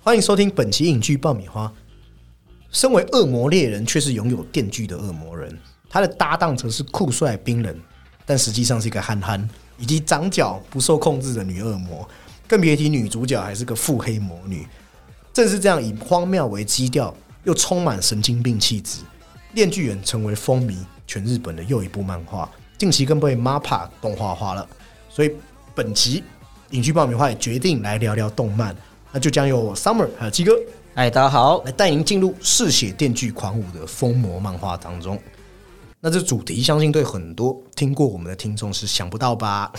欢迎收听本期影剧爆米花。身为恶魔猎人，却是拥有电锯的恶魔人，他的搭档则是酷帅冰人，但实际上是一个憨憨以及长脚不受控制的女恶魔，更别提女主角还是个腹黑魔女。正是这样以荒谬为基调，又充满神经病气质，《链锯人》成为风靡全日本的又一部漫画，近期更被 MAPPA 动画化了。所以本期影剧爆米花也决定来聊聊动漫，那就将由我 Summer 还有鸡哥哎，大家好。来带您进入嗜血电锯狂舞的疯魔漫画当中。那这主题相信对很多听过我们的听众是想不到吧？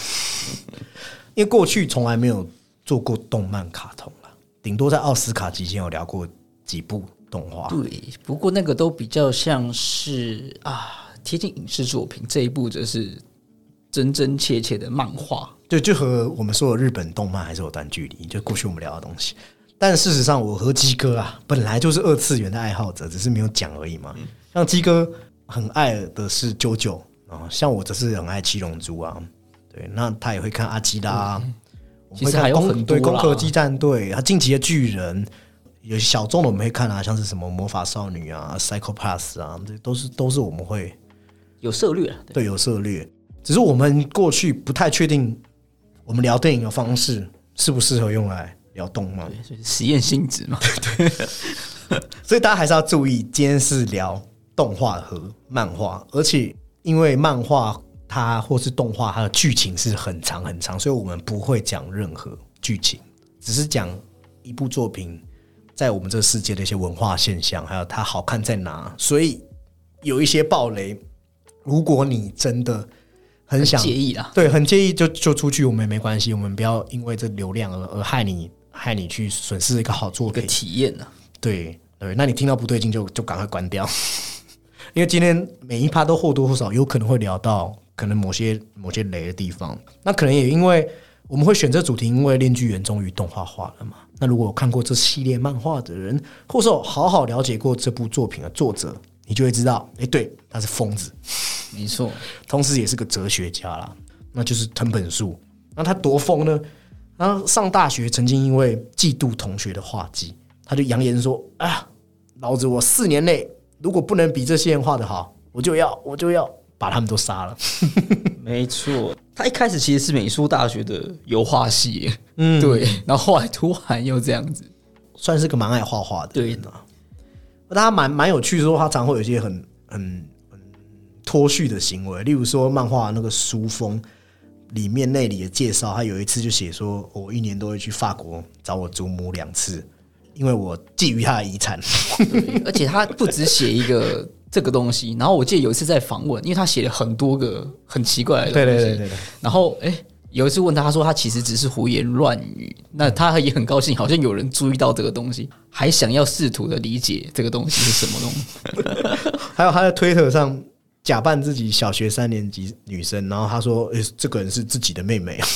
因为过去从来没有做过动漫卡通了，顶多在奥斯卡期间有聊过几部动画。对，不过那个都比较像是啊贴近影视作品，这一部则是真真切切的漫画。对，就和我们说的日本动漫还是有段距离，就过去我们聊的东西。但事实上，我和鸡哥啊，本来就是二次元的爱好者，只是没有讲而已嘛。像鸡哥很爱的是九九啊，像我则是很爱七龙珠啊。对，那他也会看阿基拉，我们会其实还有看攻对很多啦攻壳机战队，他晋级的巨人，有小众的我们会看啊，像是什么魔法少女啊、Psycho Pass 啊，这都是都是我们会有涉略啊，对对有涉略，只是我们过去不太确定，我们聊电影的方式适不适合用来聊动漫，所以实验性质嘛。对所以大家还是要注意，今天是聊动画和漫画，而且因为漫画它或是动画它的剧情是很长很长，所以我们不会讲任何剧情，只是讲一部作品在我们这个世界的一些文化现象，还有它好看在哪。所以有一些暴雷，如果你真的很想介意啦，对，很介意就就出去，我们也没关系，我们不要因为这流量而而害你害你去损失一个好作品。体验啊呢。对对，那你听到不对劲就就赶快关掉，因为今天每一趴都或多或少有可能会聊到可能某些某些雷的地方。那可能也因为我们会选这主题，因为《链锯人》终于动画化了嘛。那如果有看过这系列漫画的人，或是有好好了解过这部作品的作者，你就会知道，哎，对，他是疯子，没错，同时也是个哲学家啦，那就是藤本树。那他多疯呢？然后上大学曾经因为嫉妒同学的画技，他就扬言说：“啊，老子我四年内如果不能比这些人画的好，我就要我就要把他们都杀了。没错。他一开始其实是美术大学的油画系，嗯，对，然后后来突然又这样子，”算是个蛮爱画画的对人啊。但他蛮蛮有趣的说，他常会有一些很很很脱序的行为，例如说漫画那个书封里面那里的介绍，他有一次就写说，我一年都会去法国找我祖母两次，因为我觊觎他的遗产。而且他不止写一个 这个东西，然后我记得有一次在访问，因为他写了很多个很奇怪的东西，对对对对对，然后哎。有一次问他，他说他其实只是胡言乱语。那他也很高兴，好像有人注意到这个东西，还想要试图的理解这个东西是什么东西。还有他在推特上假扮自己小学三年级女生，然后他说：“诶、这个人是自己的妹妹啊，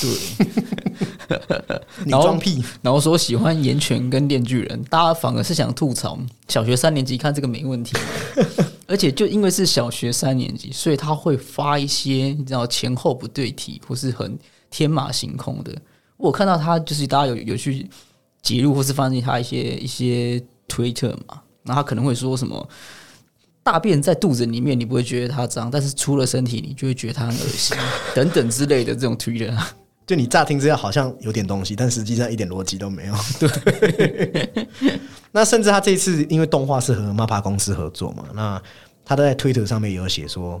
对，你装屁。然后说喜欢岩泉跟电锯人，大家反而是想吐槽小学三年级看这个没问题嘛，而且就因为是小学三年级，所以他会发一些你知道前后不对题或是很天马行空的。我看到他就是大家有有去截录或是发现他一些一些推特嘛，然后他可能会说什么。大便在肚子里面，你不会觉得它脏，但是出了身体，你就会觉得它很恶心，等等之类的这种推特。就你乍听之下好像有点东西，但实际上一点逻辑都没有。对，那甚至他这一次因为动画是和 MAPPA 公司合作嘛，那他在推特上面也有写说：“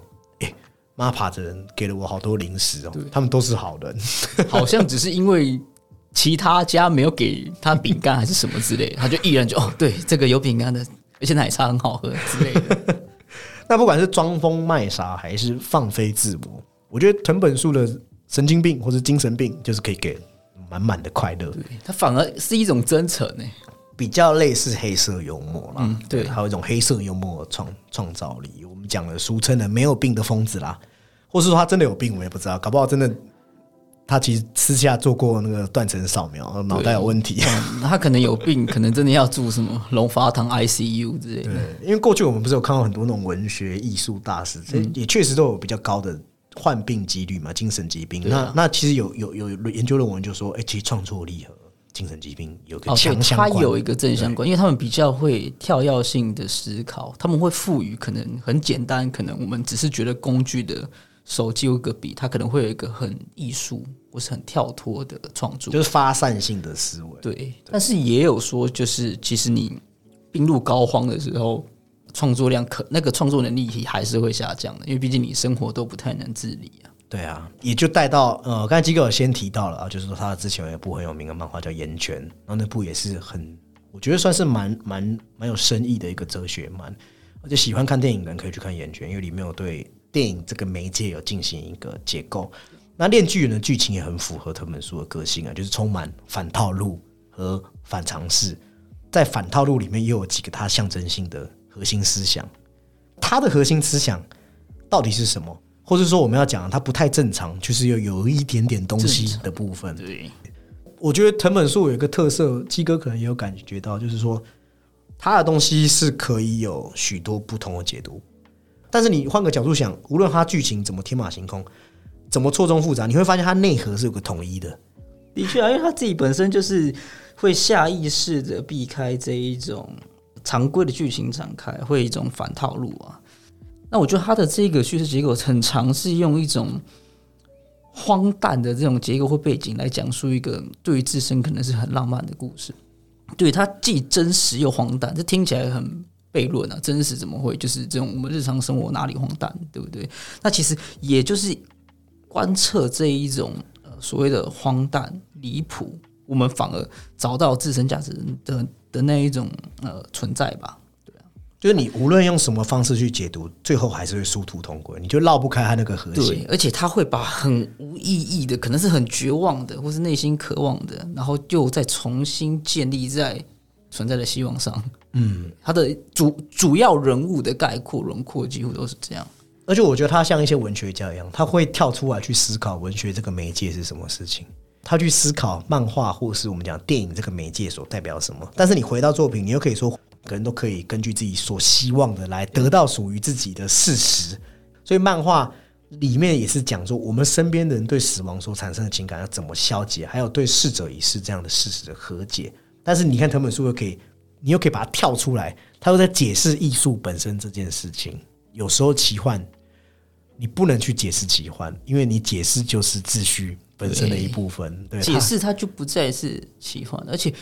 诶、m a p p a 的人给了我好多零食哦，他们都是好人。好像只是因为其他家没有给他饼干还是什么之类，他就毅然就 哦，对，这个有饼干的，而且奶茶很好喝之类的。那不管是装疯卖傻还是放飞自我，我觉得藤本树的神经病或是精神病，就是可以给满满的快乐，对，它反而是一种真诚呢。比较类似黑色幽默啦。嗯对还有一种黑色幽默的创创造力。我们讲了俗称的没有病的疯子啦，或是说他真的有病，我们也不知道，搞不好真的他其实私下做过那个断层扫描，脑袋有问题。嗯，他可能有病，可能真的要住什么 龙发堂 ICU 之类的。因为过去我们不是有看到很多那种文学艺术大师，也确实都有比较高的患病几率嘛，精神疾病。那那其实有有有有研究论文就说，哎、其实创作力和精神疾病有个强相关。它有一个正相关，因为他们比较会跳跃性的思考，他们会赋予可能很简单，可能我们只是觉得工具的手机有个笔，它可能会有一个很艺术或是很跳脱的创作。就是发散性的思维。对，但是也有说，就是其实你病入膏肓的时候，创作量可那个创作能力还是会下降的，因为毕竟你生活都不太能自理啊。对啊，也就带到呃，刚才机构有先提到了啊，就是说他之前有一部很有名的漫画叫《岩泉》，然后那部也是很，我觉得算是蛮蛮蛮有深意的一个哲学漫，而且喜欢看电影的人可以去看《岩泉》，因为里面有对电影这个媒介有进行一个结构。那《炼巨人》的剧情也很符合藤本树的个性啊，就是充满反套路和反常识，在反套路里面又有几个他象征性的核心思想，他的核心思想到底是什么？或者说我们要讲它不太正常，就是有有一点点东西的部分。对，我觉得藤本树有一个特色，鸡哥可能也有感觉到，就是说他的东西是可以有许多不同的解读。但是你换个角度想，无论他剧情怎么天马行空，怎么错综复杂，你会发现它内核是有个统一的。的确啊，因为他自己本身就是会下意识的避开这一种常规的剧情展开，会一种反套路啊。那我觉得他的这个叙事结构很尝试用一种荒诞的这种结构或背景来讲述一个对于自身可能是很浪漫的故事。对，它既真实又荒诞，这听起来很悖论啊！真实怎么会就是这种我们日常生活哪里荒诞，对不对？那其实也就是观测这一种呃所谓的荒诞离谱，我们反而找到自身价值的的那一种呃存在吧。就是你无论用什么方式去解读，最后还是会殊途同归，你就绕不开他那个核心对。，而且他会把很无意义的，可能是很绝望的，或是内心渴望的，然后又再重新建立在存在的希望上。嗯，他的主主要人物的概括轮廓几乎都是这样。而且我觉得他像一些文学家一样，他会跳出来去思考文学这个媒介是什么事情，他去思考漫画或是我们讲电影这个媒介所代表什么。但是你回到作品，你又可以说，每个人都可以根据自己所希望的来得到属于自己的事实。所以漫画里面也是讲说，我们身边的人对死亡所产生的情感要怎么消解，还有对逝者已逝这样的事实的和解。但是你看藤本树又可以，你又可以把它跳出来，他又在解释艺术本身这件事情。有时候奇幻，你不能去解释奇幻，因为你解释就是秩序本身的一部分。对，解释它就不再是奇幻，而且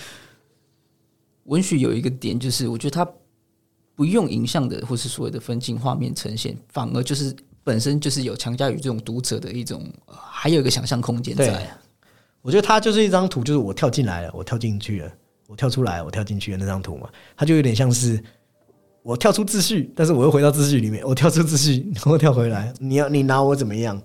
文学有一个点，就是我觉得它不用影像的或是所谓的分镜画面呈现，反而就是本身就是有强加于这种读者的一种，呃还有一个想象空间在。我觉得它就是一张图，就是我跳进来了，我跳进去了，我跳出来，我跳进去的那张图嘛，它就有点像是我跳出秩序，但是我又回到秩序里面，我跳出秩序，然后跳回来，你要你拿我怎么样？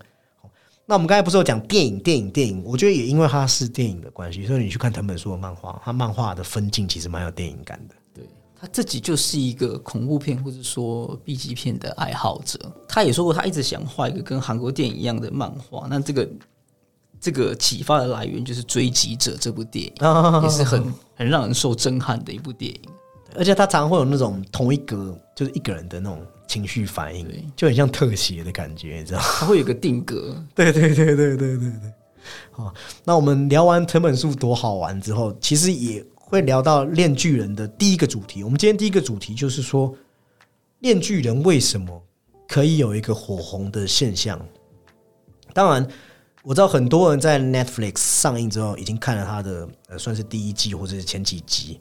那我们刚才不是有讲电影、电影、电影？我觉得也因为它是电影的关系，所以你去看藤本树的漫画，它漫画的分镜其实蛮有电影感的。对他自己就是一个恐怖片或者说 B 级片的爱好者。他也说过，他一直想画一个跟韩国电影一样的漫画。那这个这个启发的来源就是《追击者》这部电影，也是很很让人受震撼的一部电影。而且他常常会有那种同一格，就是一个人的那种情绪反应，就很像特写的感觉，你知道吗？它会有个定格，对对对对对对对。好，那我们聊完藤本树多好玩之后，其实也会聊到《链巨人》的第一个主题。我们今天第一个主题就是说，链巨人为什么可以有一个火红的现象？当然，我知道很多人在 Netflix 上映之后已经看了他的呃，算是第一季或者是前几集，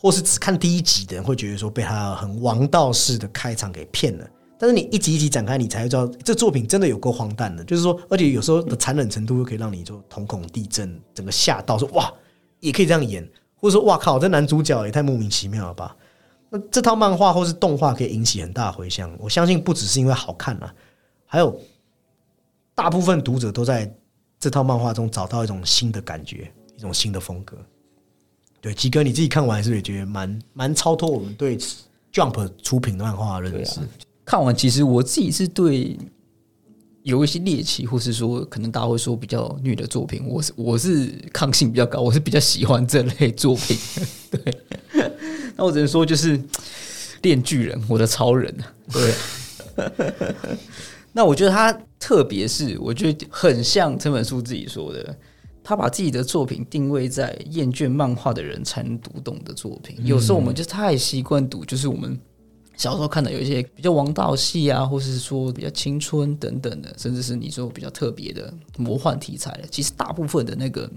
或是只看第一集的人会觉得说被他很王道式的开场给骗了。但是你一集一集展开，你才会知道这作品真的有够荒诞的。就是说，而且有时候的残忍程度又可以让你就瞳孔地震，整个吓到，说哇，也可以这样演，或者说哇靠，这男主角也太莫名其妙了吧？那这套漫画或是动画可以引起很大的回响，我相信不只是因为好看啊，还有大部分读者都在这套漫画中找到一种新的感觉，一种新的风格。对，鸡哥你自己看完是不是也觉得蛮蛮超脱我们对 Jump 出品的漫画的认识？看完其实我自己是对有一些猎奇，或是说可能大家会说比较虐的作品，我是我是抗性比较高，我是比较喜欢这类作品。对，那我只能说就是炼巨人，我的超人啊。对，那我觉得他特别是，我觉得很像这本书自己说的。他把自己的作品定位在厌倦漫画的人才能读懂的作品。有时候我们就太习惯读，就是我们小时候看的有一些比较王道系啊，或是说比较青春等等的，甚至是你说比较特别的魔幻题材的。其实大部分的那个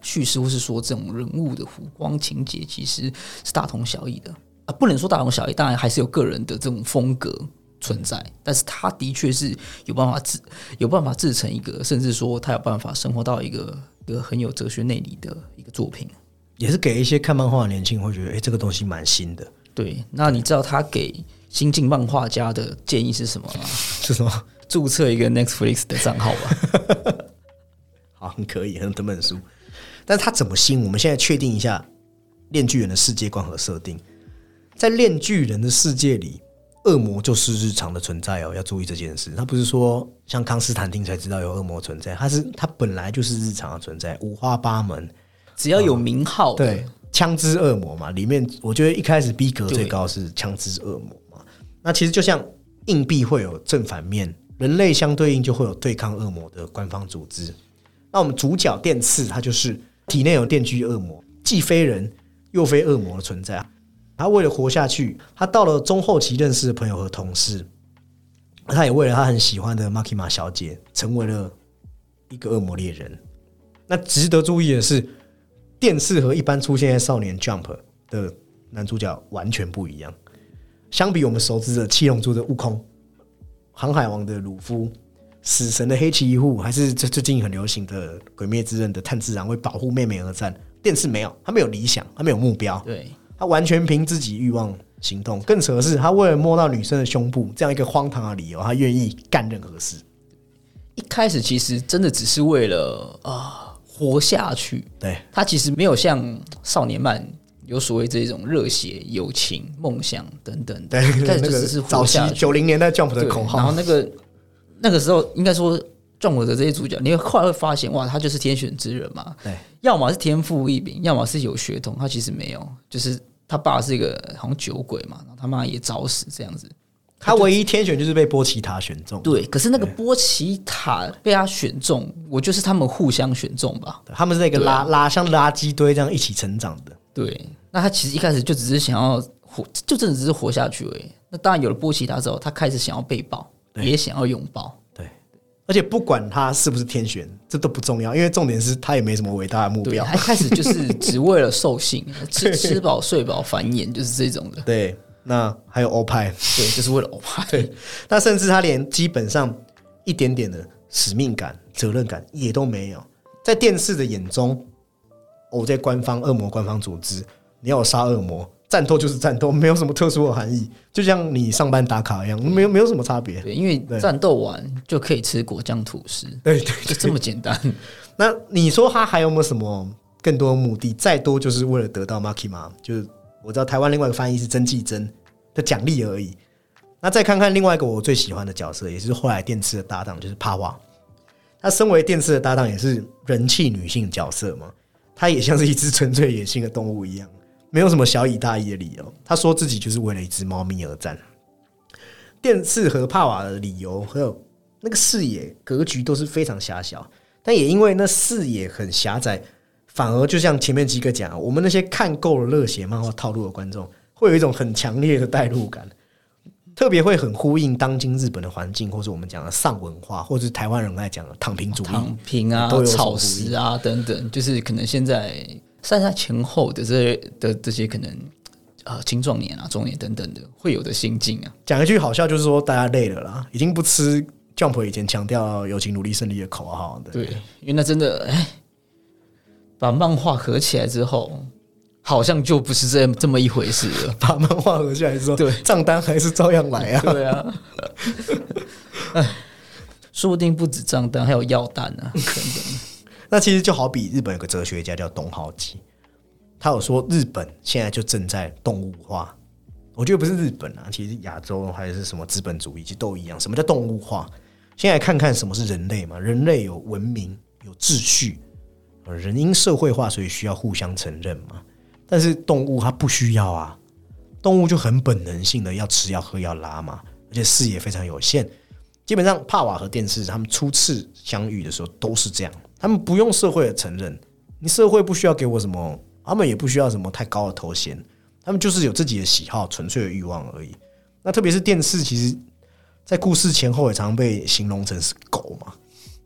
叙事，或是说这种人物的弧光情节，其实是大同小异的啊。不能说大同小异，当然还是有个人的这种风格。存在，但是他的确是有办法制，有办法制成一个，甚至说他有办法生活到一个一个很有哲学内里的一个作品，也是给一些看漫画的年轻人会觉得，哎，这个东西蛮新的。对，那你知道他给新晋漫画家的建议是什么吗？是什么？注册一个 Netflix 的账号吧。好，很可以，很整本书。但是他怎么新？我们现在确定一下，炼巨人的世界观和设定，在炼巨人的世界里。恶魔就是日常的存在哦，要注意这件事。他不是说像康斯坦丁才知道有恶魔存在，他是他本来就是日常的存在，五花八门，只要有名号，对，枪支恶魔嘛。里面我觉得一开始逼格最高是枪支恶魔嘛。那其实就像硬币会有正反面，人类相对应就会有对抗恶魔的官方组织。那我们主角电刺，他就是体内有电锯恶魔，既非人又非恶魔的存在。他为了活下去，他到了中后期认识的朋友和同事，他也为了他很喜欢的 Makima 小姐，成为了一个恶魔猎人。那值得注意的是，电视和一般出现在少年 Jump 的男主角完全不一样。相比我们熟知的七龙珠的悟空、航海王的鲁夫、死神的黑崎一护，还是最最近很流行的鬼灭之刃的炭治郎为保护妹妹而战，电视没有，他没有理想，他没有目标。对。他完全凭自己欲望行动，更扯的是，他为了摸到女生的胸部这样一个荒唐的理由，他愿意干任何事。一开始其实真的只是为了啊活下去。对他其实没有像少年漫有所谓这种热血、友情、梦想等等。对，开始就只是早期九零年代 Jump 的口号。然后那个那个时候，应该说 Jump 的这些主角，你会后来会发现，哇，他就是天选之人嘛。对，要么是天赋异禀，要么是有血统。他其实没有，就是。他爸是一个好像酒鬼嘛，然后他妈也早死这样子。他唯一天选就是被波奇塔选中。对，可是那个波奇塔被他选中，我就是他们互相选中吧。他们是那个拉拉像垃圾堆这样一起成长的。对，那他其实一开始就只是想要活，就真的只是活下去而已。那当然有了波奇塔之后，他开始想要被抱，也想要拥抱。而且不管他是不是天选，这都不重要，因为重点是他也没什么伟大的目标。他开始就是只为了兽性，吃吃饱睡饱繁衍，就是这种的。对，那还有欧派，对，就是为了欧派。对，那甚至他连基本上一点点的使命感、责任感也都没有。在电视的眼中，我在官方恶魔官方组织，你要杀恶魔。战斗就是战斗，没有什么特殊的含义，就像你上班打卡一样，没有没有什么差别。对，因为战斗完就可以吃果酱吐司，对，就这么简单。那你说他还有没有什么更多的目的？再多就是为了得到 Makima，就是我知道台湾另外一个翻译是曾纪真的奖励而已。那再看看另外一个我最喜欢的角色，也是后来电视的搭档，就是帕瓦。他身为电视的搭档，也是人气女性角色嘛，他也像是一只纯粹野性的动物一样。没有什么小以大义的理由，他说自己就是为了一只猫咪而战。电视和帕瓦的理由还有那个视野格局都是非常狭小，但也因为那视野很狭窄，反而就像前面几个讲，我们那些看够了热血漫画套路的观众，会有一种很强烈的代入感，特别会很呼应当今日本的环境，或是我们讲的丧文化，或者是台湾人爱讲的躺平主义、躺平啊、草食啊等等，就是可能现在。三在前后的这些的这些可能呃青壮年啊中年等等的会有的心境啊，讲一句好笑就是说大家累了啦，已经不吃 Jump 以前强调友情努力胜利的口号的。对，因为那真的哎，把漫画合起来之后，好像就不是这这么一回事了。把漫画合起来之后，对账单还是照样来啊。对啊，哎，说不定不止账单，还有药单呢，等等。那其实就好比日本有个哲学家叫东浩基，他有说日本现在就正在动物化。我觉得不是日本啊，其实亚洲还是什么资本主义，其实都一样。什么叫动物化？先来看看什么是人类嘛。人类有文明，有秩序，人因社会化，所以需要互相承认嘛。但是动物它不需要啊，动物就很本能性的要吃、要喝、要拉嘛，而且视野非常有限。基本上帕瓦和电视他们初次相遇的时候都是这样。他们不用社会的承认，你社会不需要给我什么，他们也不需要什么太高的头衔，他们就是有自己的喜好、纯粹的欲望而已。那特别是电视，其实，在故事前后也常被形容成是狗嘛，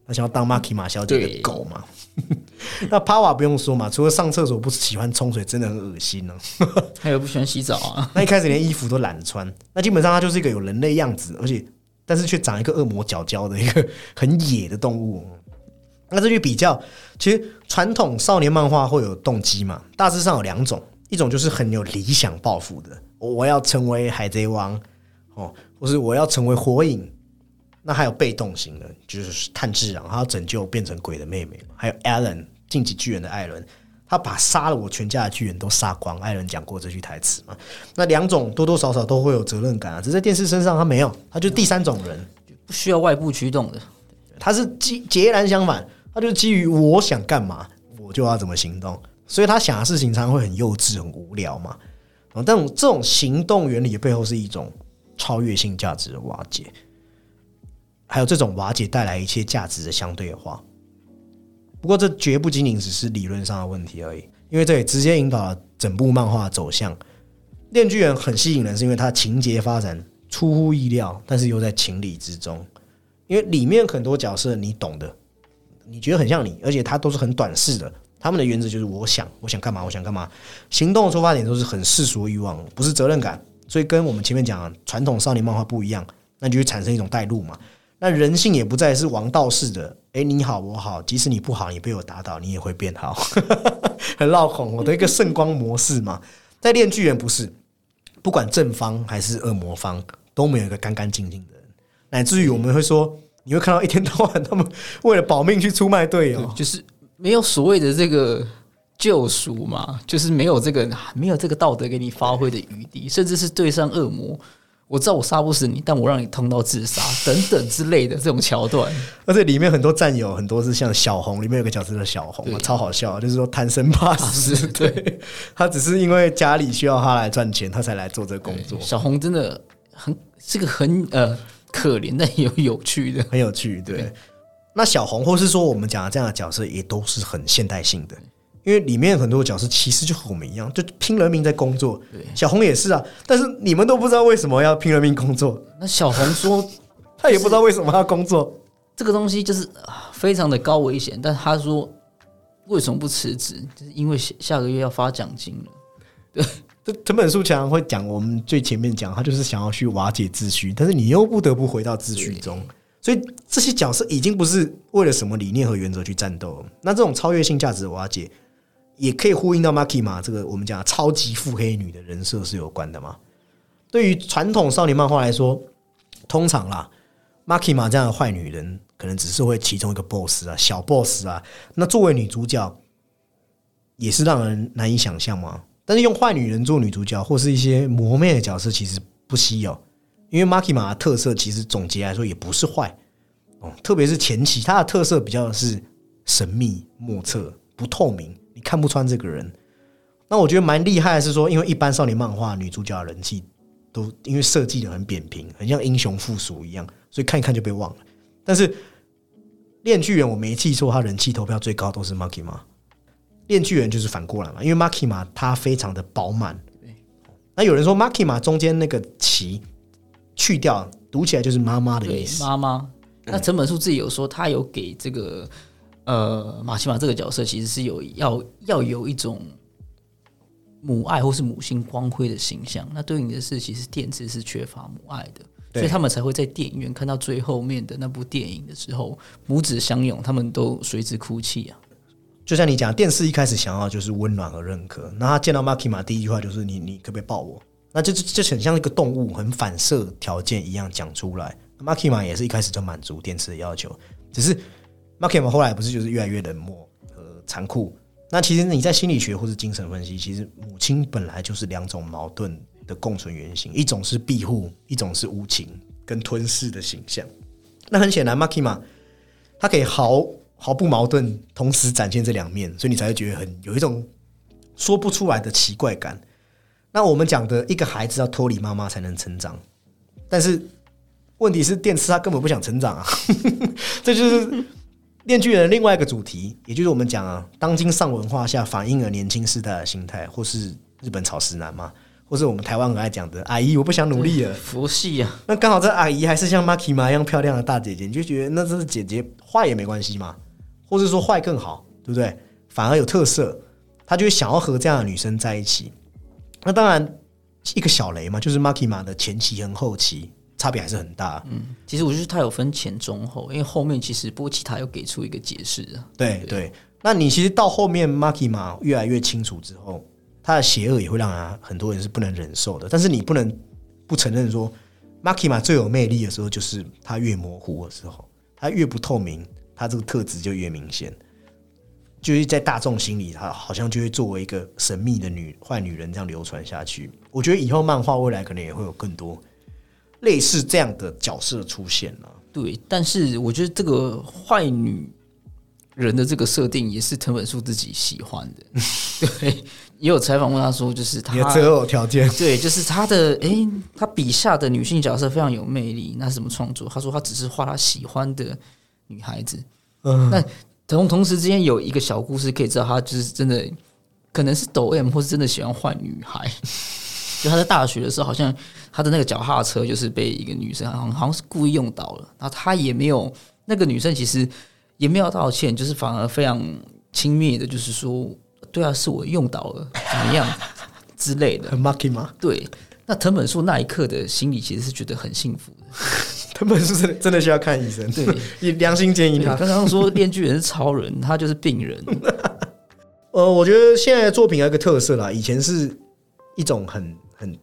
他想要当马 y 马小姐的狗嘛。那帕瓦不用说嘛，除了上厕所不喜欢冲水，真的很恶心呢。还有不喜欢洗澡啊。那一开始连衣服都懒得穿，那基本上它就是一个有人类样子，而且但是却长一个恶魔角角的一个很野的动物。那这去比较，其实传统少年漫画会有动机嘛，大致上有两种，一种就是很有理想抱负的，我要成为海贼王。哦，或是我要成为火影，那还有被动型的，就是炭治郎，他要拯救变成鬼的妹妹嘛。还有艾伦，晋级巨人的艾伦，他把杀了我全家的巨人都杀光。艾伦讲过这句台词嘛？那两种多多少少都会有责任感啊，只是在电视身上他没有，他就第三种人，不需要外部驱动的，他是截截然相反，他就基于我想干嘛，我就要怎么行动，所以他想的事情常常会很幼稚、很无聊嘛。啊，但这种行动原理的背后是一种。超越性价值的瓦解，还有这种瓦解带来一切价值的相对化。不过，这绝不仅仅只是理论上的问题而已，因为这也直接引导了整部漫画走向。《电锯人》很吸引人，是因为它情节发展出乎意料，但是又在情理之中。因为里面很多角色你懂的，你觉得很像你，而且他都是很短视的。他们的原则就是我想，我想干嘛，我想干嘛。行动的出发点都是很世俗欲望，不是责任感。所以跟我们前面讲传统少年漫画不一样，那就会产生一种带路嘛。那人性也不再是王道式的，哎，你好我好，即使你不好，你被我打倒，你也会变好，很绕口。我的一个圣光模式嘛，在炼巨人不是，不管正方还是恶魔方，都没有一个干干净净的人，乃至于我们会说，你会看到一天到晚他们为了保命去出卖队友，就是没有所谓的这个。救赎嘛，就是没有这个没有这个道德给你发挥的余地，甚至是对上恶魔，我知道我杀不死你，但我让你痛到自杀等等之类的这种桥段。而且里面很多战友，很多是像小红，里面有个角色叫小红嘛，超好笑，就是说贪生怕死。对，他只是因为家里需要他来赚钱，他才来做这个工作。小红真的很是个很呃可怜 但也有有趣的，很有趣。对，那小红或是说我们讲的这样的角色，也都是很现代性的。因为里面很多角色其实就和我们一样，就拼了命在工作。对小红也是啊，但是你们都不知道为什么要拼了命工作。那小红说，他也不知道为什么要工作。这个东西就是非常的高危险，但他说为什么不辞职？就是因为下下个月要发奖金了。对，这藤本树强会讲，我们最前面讲，他就是想要去瓦解秩序，但是你又不得不回到秩序中。所以这些角色已经不是为了什么理念和原则去战斗。那这种超越性价值的瓦解。也可以呼应到 Maki 嘛，这个我们讲超级腹黑女的人设是有关的嘛？对于传统少年漫画来说，通常啦，Maki 嘛这样的坏女人，可能只是会其中一个 boss 啊，小 boss 啊。那作为女主角，也是让人难以想象嘛。但是用坏女人做女主角，或是一些魔魅的角色，其实不稀有。因为 Maki 嘛的特色，其实总结来说也不是坏哦，特别是前期，它的特色比较是神秘莫测、不透明。你看不穿这个人，那我觉得蛮厉害的是说，因为一般少年漫画女主角的人气都因为设计的很扁平，很像英雄附属一样，所以看一看就被忘了。但是炼巨人我没记错，他人气投票最高都是 Maki 嘛？炼巨人就是反过来嘛，因为 Maki 嘛他非常的饱满。那有人说 Maki 嘛中间那个旗去掉，读起来就是妈妈的意思。妈妈。那陈本树自己有说，他有给这个。呃，马奇马这个角色其实是有要要有一种母爱或是母性光辉的形象。那对应的是，其实电子是缺乏母爱的，所以他们才会在电影院看到最后面的那部电影的时候，母子相拥，他们都随之哭泣啊。就像你讲，电视一开始想要就是温暖和认可，那他见到马奇马第一句话就是“你你可不可以抱我？”那就就很像一个动物，很反射条件一样讲出来。马奇马也是一开始就满足电视的要求，只是。马克嘛，后来不是就是越来越冷漠和残酷？那其实你在心理学或是精神分析，其实母亲本来就是两种矛盾的共存原型，一种是庇护，一种是无情跟吞噬的形象。那很显然，马克嘛，他可以毫毫不矛盾，同时展现这两面，所以你才会觉得很有一种说不出来的奇怪感。那我们讲的一个孩子要脱离妈妈才能成长，但是问题是电视他根本不想成长啊，这就是。电锯人》另外一个主题，也就是我们讲啊，当今上文化下反映了年轻世代的心态，或是日本草食男嘛，或是我们台湾很爱讲的阿姨，我不想努力了。佛系啊，那刚好这阿姨还是像 Maki 妈一样漂亮的大姐姐，你就觉得那这是姐姐坏也没关系嘛，或者说坏更好，对不对？反而有特色，他就会想要和这样的女生在一起。那当然一个小雷嘛，就是 Maki 马的前期和后期差别还是很大。嗯，其实我觉得他有分前中后，因为后面其实波奇塔又给出一个解释啊。对对，那你其实到后面 Maki 马越来越清楚之后，他的邪恶也会让人很多人是不能忍受的。但是你不能不承认说，Maki 马最有魅力的时候，就是他越模糊的时候，他越不透明，他这个特质就越明显。就是在大众心里，她好像就会作为一个神秘的女坏女人这样流传下去。我觉得以后漫画未来可能也会有更多类似这样的角色出现了。对，但是我觉得这个坏女人的这个设定也是藤本树自己喜欢的。对，也有采访问他说，就是他择偶条件，对，就是他的诶，他笔下的女性角色非常有魅力。那是怎么创作？他说他只是画他喜欢的女孩子。嗯，那同同时之间有一个小故事可以知道，他就是真的可能是抖 M，或是真的喜欢坏女孩。就他在大学的时候，好像他的那个脚踏车就是被一个女生好像好像是故意用倒了，然后他也没有那个女生其实也没有道歉，就是反而非常轻蔑的，就是说对啊，是我用倒了，怎么样之类的。很 Maki 吗？对，那藤本树那一刻的心里其实是觉得很幸福的。他们是真的真的需要看医生，对，以良心建议他。刚刚说电锯人是超人，他就是病人。呃，我觉得现在的作品有一个特色啦，以前是一种很很，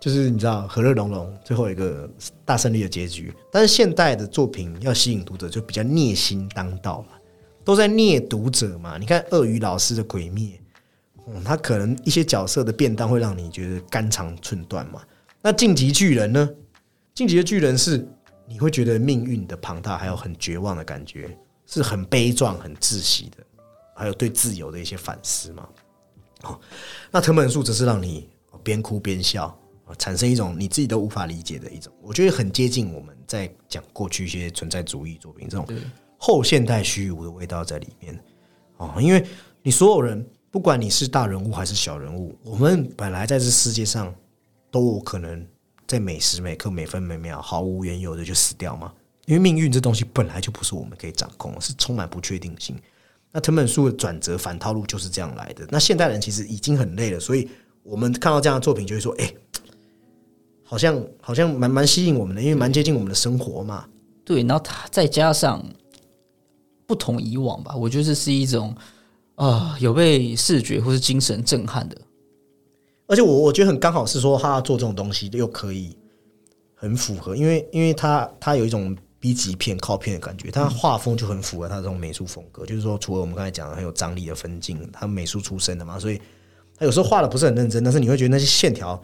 就是你知道和乐融融，最后一个大胜利的结局。但是现代的作品要吸引读者，就比较虐心当道了，都在虐读者嘛。你看鳄鱼老师的鬼灭，嗯，他可能一些角色的便当会让你觉得肝肠寸断嘛。那晋级巨人呢？晋级的巨人是你会觉得命运的庞大，还有很绝望的感觉，是很悲壮、很窒息的，还有对自由的一些反思嘛。好，那藤本树则是让你边哭边笑，啊产生一种你自己都无法理解的一种，我觉得很接近我们在讲过去一些存在主义作品这种后现代虚无的味道在里面。哦，因为你所有人，不管你是大人物还是小人物，我们本来在这世界上都有可能在每时每刻、每分每秒毫无缘由的就死掉嘛。因为命运这东西本来就不是我们可以掌控的，是充满不确定性。那藤本树的转折反套路就是这样来的。那现代人其实已经很累了，所以我们看到这样的作品就会说：“哎、好像好像蛮蛮吸引我们的，因为蛮接近我们的生活嘛。对，然后他再加上不同以往吧，我觉得这是一种啊、有被视觉或是精神震撼的。而且我我觉得很刚好是说他做这种东西又可以很符合，因为因为他他有一种 B 级片靠片的感觉，他画风就很符合他这种美术风格。就是说，除了我们刚才讲的很有张力的分镜，他美术出身的嘛，所以他有时候画的不是很认真，但是你会觉得那些线条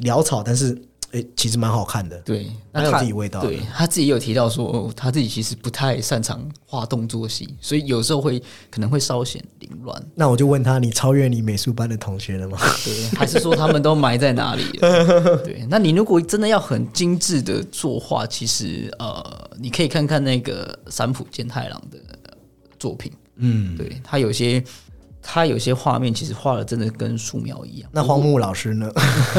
潦草，但是诶、其实蛮好看的。对，蛮有那他自己味道对他自己有提到说，哦他自己其实不太擅长画动作戏，所以有时候会可能会稍显凌乱。那我就问他：你超越你美术班的同学了吗？对，还是说他们都埋在哪里了？对，那你如果真的要很精致的作画，其实呃，你可以看看那个三浦健太郎的作品，嗯，对他有些他有些画面其实画的真的跟素描一样。那荒木老师呢？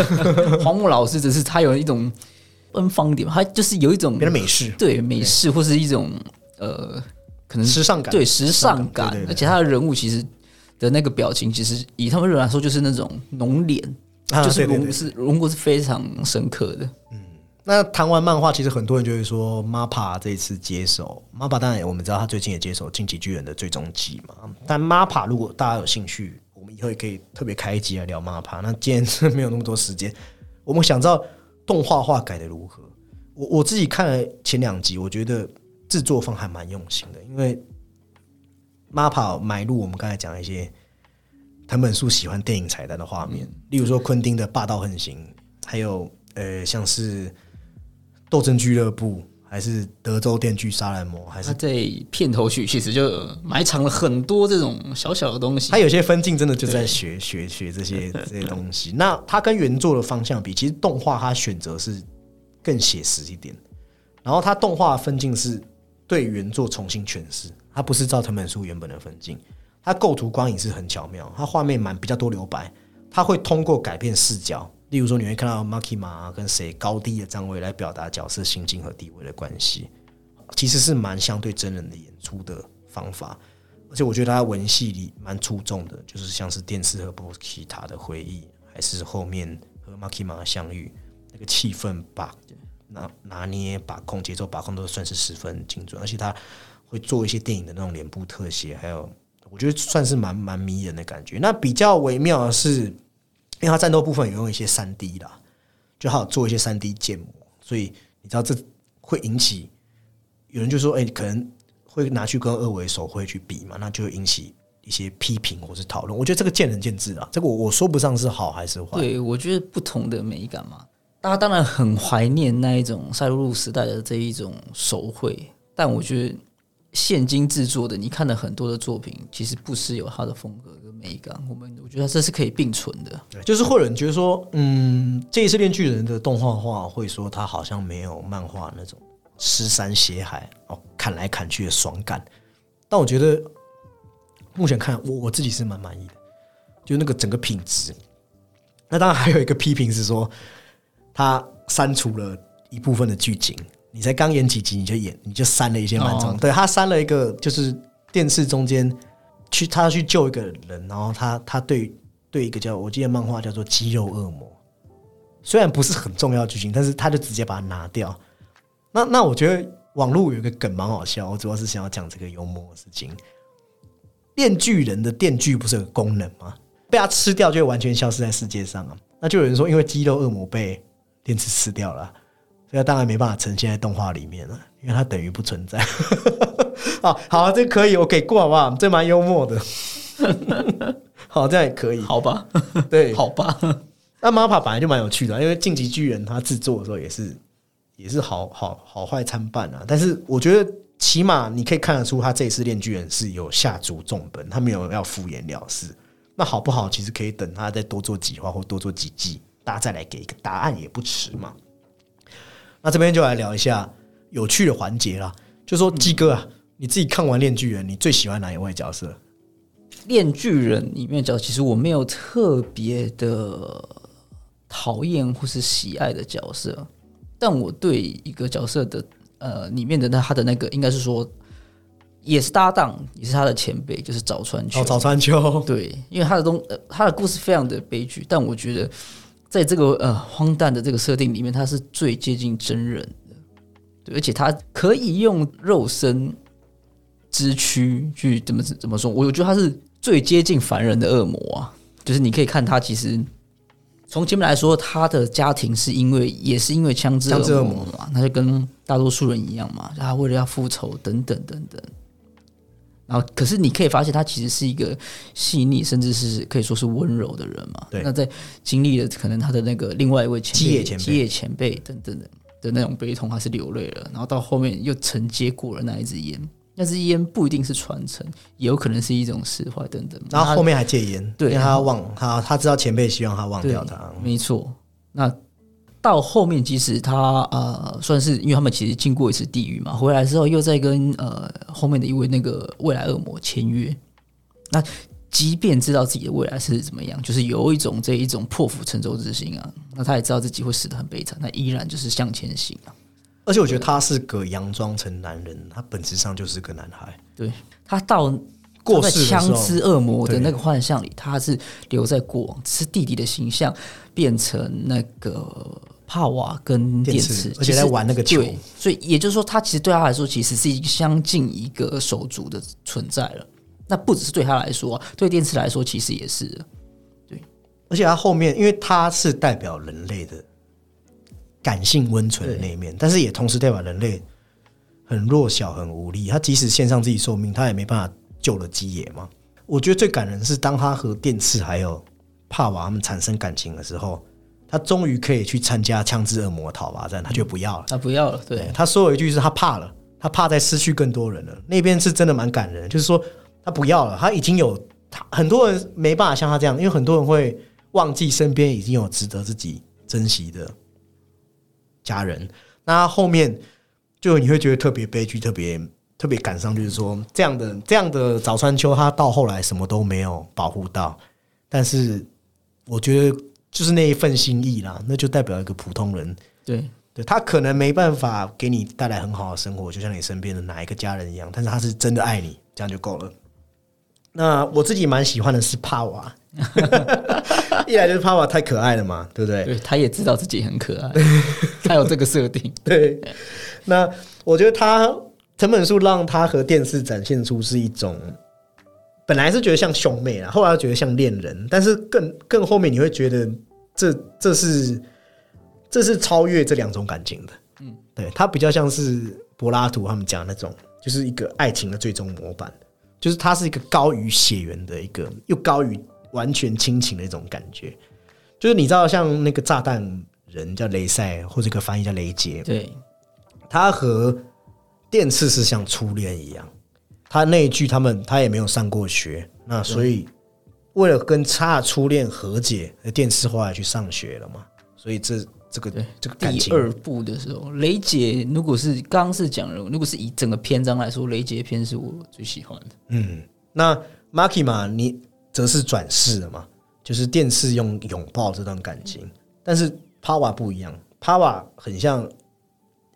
黄木老师只是他有一种奔放点，他就是有一种美式、对美式或是一种呃，可能时尚感，对时尚感，而且他的人物其实的那个表情，其实以他们人来说，就是那种浓脸，啊就是对对对。轮是轮廓是非常深刻的。那谈完漫画，其实很多人就会说，MAPPA 这一次接手，MAPPA 当然我们知道他最近也接手《进击巨人》的最终季嘛。但 MAPPA 如果大家有兴趣，我们以后也可以特别开一集来聊 MAPPA。那既然是没有那么多时间，我们想知道动画化改的如何。我我自己看了前两集，我觉得制作方还蛮用心的，因为 MAPPA 埋入我们刚才讲的一些藤本树喜欢电影彩蛋的画面，例如说昆汀的霸道横行，还有呃像是斗争俱乐部，还是德州电锯杀人魔，还是他在片头曲其实就埋藏了很多这种小小的东西他。有些分镜真的就在学学学这些这些东西。那他跟原作的方向比，其实动画它选择是更写实一点，然后它动画分镜是对原作重新诠释，它不是照藤本树原本的分镜，它构图光影是很巧妙，它画面蛮比较多留白，它会通过改变视角，例如说你会看到 Makima 跟谁高低的站位来表达角色心境和地位的关系，其实是蛮相对真人的演出的方法。而且我觉得他文戏里蛮出众的，就是像是电视和波奇塔的回忆，还是后面和 Makima 相遇，那个气氛把拿拿捏、把控、节奏把控都算是十分精准。而且他会做一些电影的那种脸部特写，还有我觉得算是蛮蛮迷人的感觉。那比较微妙的是，因为他战斗部分有用一些三 D 啦，就还有做一些三 D 建模，所以你知道这会引起有人就说，哎、可能。会拿去跟二维手绘去比嘛，那就会引起一些批评或是讨论。我觉得这个见仁见智啊，这个我我说不上是好还是坏。对，我觉得不同的美感嘛，大家当然很怀念那一种赛璐璐时代的这一种手绘，但我觉得现今制作的，你看了很多的作品，其实不失有它的风格跟美感。我们我觉得这是可以并存的。对，就是会有人觉得说，嗯，这一次《链锯人》的动画化会说它好像没有漫画那种尸山血海哦，砍来砍去的爽感。但我觉得目前看我我自己是蛮满意的，就那个整个品质。那当然还有一个批评是说，他删除了一部分的剧情。你才刚演几集你就演，你就删了一些蛮重。哦对他删了一个，就是电视中间去他要去救一个人，然后他他对对一个叫我记得漫画叫做肌肉恶魔，虽然不是很重要的剧情，但是他就直接把它拿掉。那那我觉得网络有一个梗蛮好笑，我主要是想要讲这个幽默的事情。电锯人的电锯不是有个功能吗？被他吃掉就会完全消失在世界上啊。那就有人说，因为肌肉恶魔被电池吃掉了，所以它当然没办法呈现在动画里面了，因为它等于不存在。好好，这可以，我给过好不好？这蛮幽默的。好，这样也可以。好吧，对，好吧，那 MAPPA 本来就蛮有趣的啊、因为《晋级巨人》他制作的时候也是也是好好好坏参半啊。但是我觉得起码你可以看得出，他这一次《炼巨人》是有下足重本，他没有要敷衍了事。那好不好，其实可以等他再多做几话或多做几季，大家再来给一个答案也不迟嘛。那这边就来聊一下有趣的环节啦，就说鸡哥啊，你自己看完《炼巨人》，你最喜欢哪一位角色？《链巨人》里面角，其实我没有特别的讨厌或是喜爱的角色，但我对一个角色的呃里面的那他的那个应该是说也是搭档，也是他的前辈，就是早川秋。哦，早川秋。对，因为他的东呃他的故事非常的悲剧，但我觉得在这个呃荒诞的这个设定里面，他是最接近真人的，对，而且他可以用肉身之躯去怎么怎么说？我觉得他是最接近凡人的恶魔啊，就是你可以看他其实。从前面来说，他的家庭是因为也是因为枪支恶魔嘛，他就跟大多数人一样嘛，他为了要复仇等等等等。然后，可是你可以发现，他其实是一个细腻，甚至是可以说是温柔的人嘛。对那在经历了可能他的那个另外一位前辈、基野前辈基野前辈等等的的那种悲痛，他是流泪了。然后到后面又承接过了那一支烟，那支烟不一定是传承，也有可能是一种释怀等等。然后后面还戒烟，对因为他要忘他，他知道前辈希望他忘掉他。没错。那到后面，其实他呃，算是因为他们其实经过一次地狱嘛，回来之后又在跟呃后面的一位那个未来恶魔签约。那即便知道自己的未来是怎么样，就是有一种这一种破釜沉舟之心啊，那他也知道自己会死得很悲惨，那依然就是向前行啊。而且我觉得他是个佯装成男人，他本质上就是个男孩。对他到过世枪支恶魔的那个幻象里，他是留在过往，只是弟弟的形象变成那个帕瓦跟电电刺刺，而且在玩那个球对，所以也就是说，他其实对他来说，其实是一个相近一个手足的存在了。那不只是对他来说啊，对电池来说，其实也是对。而且他后面，因为他是代表人类的感性温存的那一面，但是也同时代表人类很弱小、很无力。他即使献上自己寿命，他也没办法救了基野嘛。我觉得最感人是当他和电池还有帕瓦他们产生感情的时候，他终于可以去参加枪支恶魔讨伐战，他就不要了。他不要了，对，他说了一句是他怕了，他怕再失去更多人了。那边是真的蛮感人，就是说他不要了，他已经有他很多人没办法像他这样，因为很多人会忘记身边已经有值得自己珍惜的家人。那后面就你会觉得特别悲剧，特别特别感伤，就是说这样的这样的早川秋，他到后来什么都没有保护到，但是我觉得就是那一份心意啦，那就代表一个普通人，对对他可能没办法给你带来很好的生活，就像你身边的哪一个家人一样，但是他是真的爱你，这样就够了。那我自己蛮喜欢的是帕瓦，一来就是帕瓦太可爱了嘛，对不对？对，他也知道自己很可爱，他有这个设定。对，那我觉得他藤本树让他和电视展现出是一种，本来是觉得像兄妹啦，后来又觉得像恋人，但是更更后面你会觉得这这是这是超越这两种感情的。嗯，对，他比较像是柏拉图他们讲那种，就是一个爱情的最终模板，就是它是一个高于血缘的一个，又高于完全亲情的一种感觉。就是你知道，像那个炸弹人叫雷塞，或者一个翻译叫雷杰，对，他和电次是像初恋一样。他那一句他们他也没有上过学，那所以为了跟差初恋和解，电视后来去上学了嘛。所以这这个对这个第二部的时候，雷杰如果是刚刚是讲了，如果是以整个篇章来说，雷杰篇是我最喜欢的。嗯，那 Maki 嘛，你则是转世了嘛，就是电视用拥抱这段感情，但是 Pawa 不一样，Pawa 很像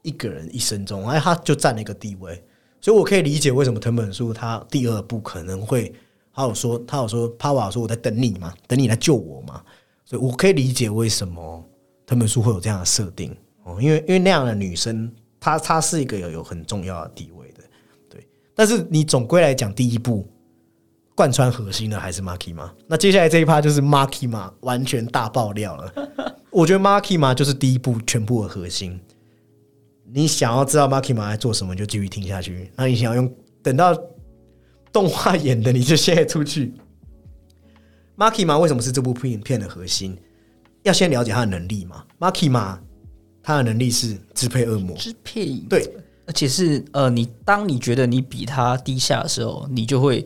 一个人一生中，哎，他就占了一个地位，所以我可以理解为什么藤本树他第二部可能会，他有说他有说帕瓦说我在等你嘛，等你来救我嘛，所以我可以理解为什么藤本树会有这样的设定哦，因为因为那样的女生，她她是一个有有很重要的地位的，对，但是你总归来讲，第一部贯穿核心的还是 Maki 嘛。那接下来这一趴就是 Maki 嘛，完全大爆料了。我觉得 Maki 嘛就是第一部全部的核心。你想要知道 Maki 马在做什么，就继续听下去。那你想要用等到动画演的，你就现在出去。Maki 马为什么是这部片片的核心？要先了解他的能力嘛。Maki 马，他的能力是支配恶魔，支配对，而且是呃，你当你觉得你比他低下的时候，你就会